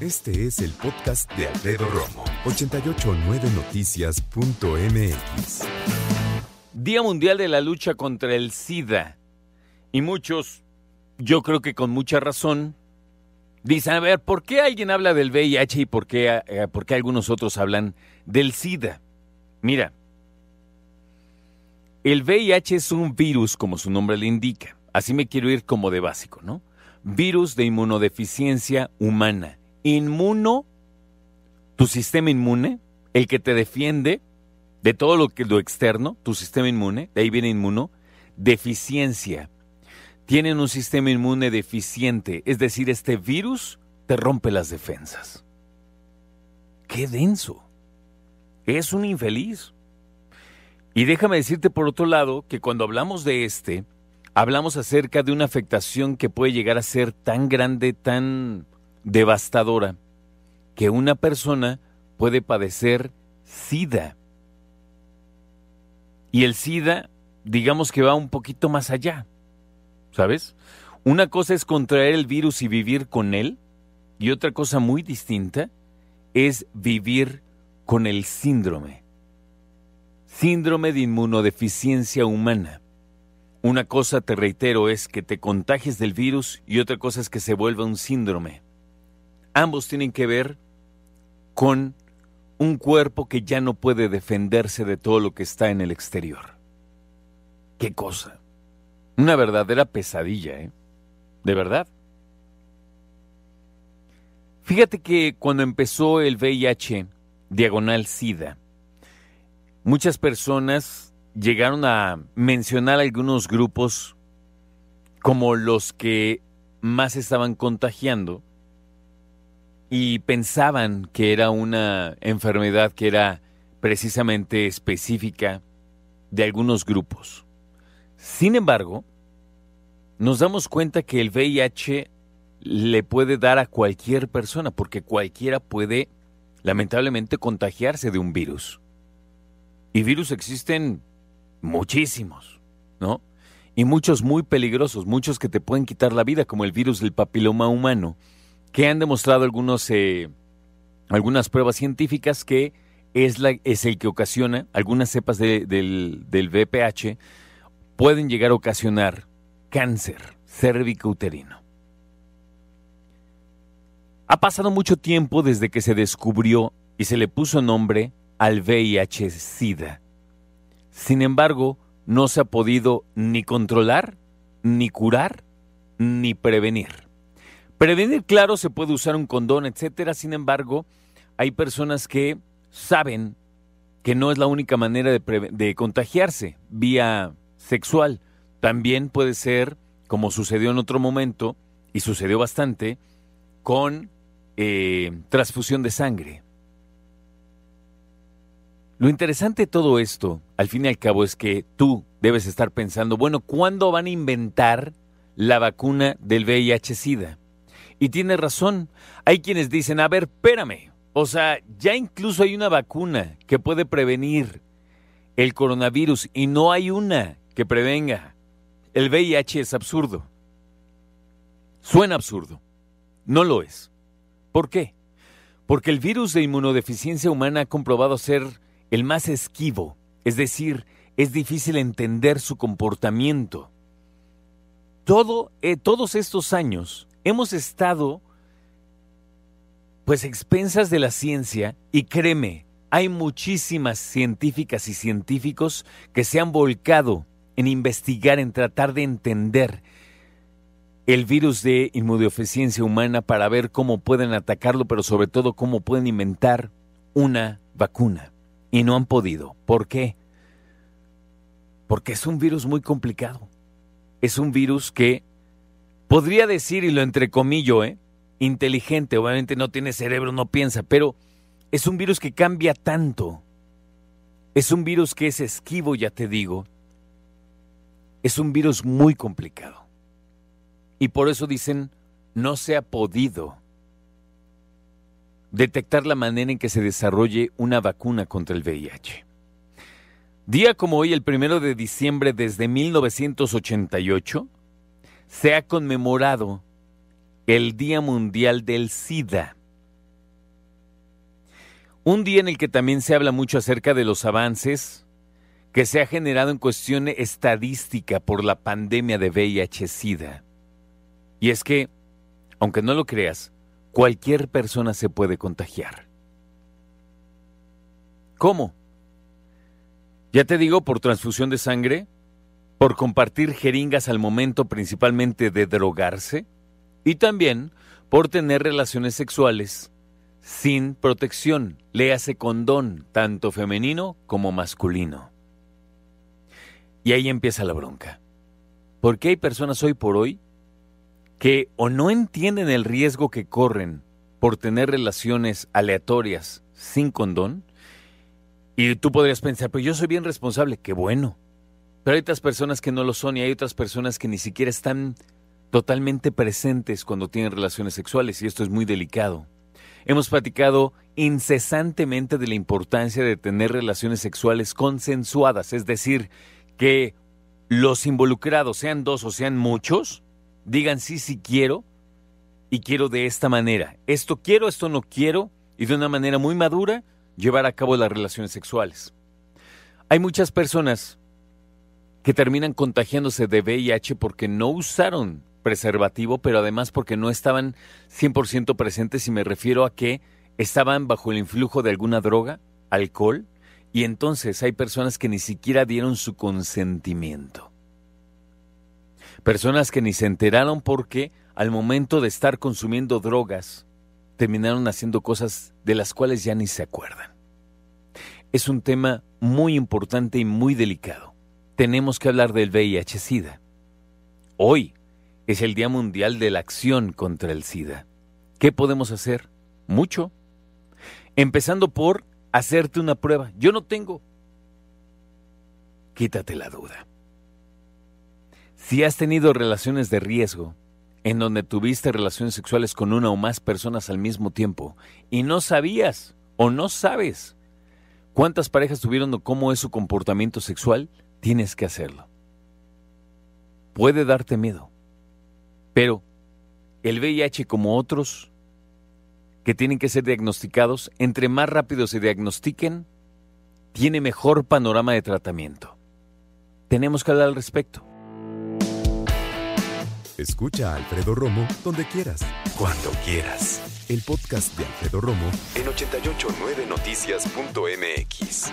Este es el podcast de Alfredo Romo, 889noticias.mx. Día Mundial de la Lucha contra el SIDA. Y muchos, yo creo que con mucha razón, dicen, a ver, ¿por qué alguien habla del VIH y por qué, eh, por qué algunos otros hablan del SIDA? Mira, el VIH es un virus, como su nombre le indica. Así me quiero ir como de básico, ¿no? Virus de inmunodeficiencia humana. Inmuno, tu sistema inmune, el que te defiende de todo lo que lo externo, tu sistema inmune, de ahí viene inmuno, deficiencia. Tienen un sistema inmune deficiente, es decir, este virus te rompe las defensas. ¡Qué denso! Es un infeliz. Y déjame decirte por otro lado que cuando hablamos de este, hablamos acerca de una afectación que puede llegar a ser tan grande, tan devastadora, que una persona puede padecer SIDA. Y el SIDA, digamos que va un poquito más allá, ¿sabes? Una cosa es contraer el virus y vivir con él, y otra cosa muy distinta es vivir con el síndrome. Síndrome de inmunodeficiencia humana. Una cosa, te reitero, es que te contagies del virus y otra cosa es que se vuelva un síndrome. Ambos tienen que ver con un cuerpo que ya no puede defenderse de todo lo que está en el exterior. ¿Qué cosa? Una verdadera pesadilla, ¿eh? ¿De verdad? Fíjate que cuando empezó el VIH, diagonal SIDA, muchas personas llegaron a mencionar algunos grupos como los que más estaban contagiando y pensaban que era una enfermedad que era precisamente específica de algunos grupos. Sin embargo, nos damos cuenta que el VIH le puede dar a cualquier persona, porque cualquiera puede lamentablemente contagiarse de un virus. Y virus existen muchísimos, ¿no? Y muchos muy peligrosos, muchos que te pueden quitar la vida, como el virus del papiloma humano, que han demostrado algunos, eh, algunas pruebas científicas que es, la, es el que ocasiona, algunas cepas del, del VPH pueden llegar a ocasionar cáncer cérvico-uterino. Ha pasado mucho tiempo desde que se descubrió y se le puso nombre al VIH-Sida. Sin embargo, no se ha podido ni controlar, ni curar, ni prevenir. Prevenir, claro, se puede usar un condón, etcétera. Sin embargo, hay personas que saben que no es la única manera de, contagiarse vía sexual. También puede ser, como sucedió en otro momento, y sucedió bastante, con eh, transfusión de sangre. Lo interesante de todo esto, al fin y al cabo, es que tú debes estar pensando, bueno, ¿cuándo van a inventar la vacuna del VIH-Sida? Y tiene razón, hay quienes dicen, a ver, espérame, o sea, ya incluso hay una vacuna que puede prevenir el coronavirus y no hay una que prevenga. El VIH es absurdo. Suena absurdo. No lo es. ¿Por qué? Porque el virus de inmunodeficiencia humana ha comprobado ser el más esquivo, es decir, es difícil entender su comportamiento. Todo, eh, todos estos años hemos estado pues expensas de la ciencia y créeme, hay muchísimas científicas y científicos que se han volcado en investigar, en tratar de entender el virus de inmunodeficiencia humana para ver cómo pueden atacarlo, pero sobre todo cómo pueden inventar una vacuna y no han podido. ¿Por qué? Porque es un virus muy complicado. Es un virus que podría decir, y lo entrecomillo, ¿eh? inteligente, obviamente no tiene cerebro, no piensa, pero es un virus que cambia tanto. Es un virus que es esquivo, ya te digo. Es un virus muy complicado. Y por eso dicen, no se ha podido detectar la manera en que se desarrolle una vacuna contra el VIH. Día como hoy, el primero de diciembre desde 1988, se ha conmemorado el Día Mundial del SIDA. Un día en el que también se habla mucho acerca de los avances que se ha generado en cuestión estadística por la pandemia de VIH-Sida. Y es que, aunque no lo creas, cualquier persona se puede contagiar. ¿Cómo? Ya te digo, por transfusión de sangre, por compartir jeringas al momento principalmente de drogarse y también por tener relaciones sexuales sin protección, léase condón, tanto femenino como masculino. Y ahí empieza la bronca. Porque hay personas hoy por hoy que o no entienden el riesgo que corren por tener relaciones aleatorias sin condón, y tú podrías pensar, pero yo soy bien responsable, qué bueno. Pero hay otras personas que no lo son y hay otras personas que ni siquiera están totalmente presentes cuando tienen relaciones sexuales y esto es muy delicado. Hemos platicado incesantemente de la importancia de tener relaciones sexuales consensuadas, es decir, que los involucrados, sean dos o sean muchos, digan sí, sí quiero y quiero de esta manera. Esto quiero, esto no quiero y de una manera muy madura llevar a cabo las relaciones sexuales. Hay muchas personas que terminan contagiándose de VIH porque no usaron preservativo, pero además porque no estaban 100% presentes y me refiero a que estaban bajo el influjo de alguna droga, alcohol, y entonces hay personas que ni siquiera dieron su consentimiento. Personas que ni se enteraron porque al momento de estar consumiendo drogas terminaron haciendo cosas de las cuales ya ni se acuerdan. Es un tema muy importante y muy delicado. Tenemos que hablar del VIH-Sida. Hoy es el Día Mundial de la Acción contra el SIDA. ¿Qué podemos hacer? Mucho. Empezando por hacerte una prueba. Yo no tengo. Quítate la duda. Si has tenido relaciones de riesgo, en donde tuviste relaciones sexuales con una o más personas al mismo tiempo, y no sabías o no sabes cuántas parejas tuvieron o cómo es su comportamiento sexual, tienes que hacerlo. Puede darte miedo, pero el VIH como otros que tienen que ser diagnosticados, entre más rápido se diagnostiquen, tiene mejor panorama de tratamiento. Tenemos que hablar al respecto. Escucha a Alfredo Romo donde quieras. Cuando quieras. El podcast de Alfredo Romo en 889noticias.mx.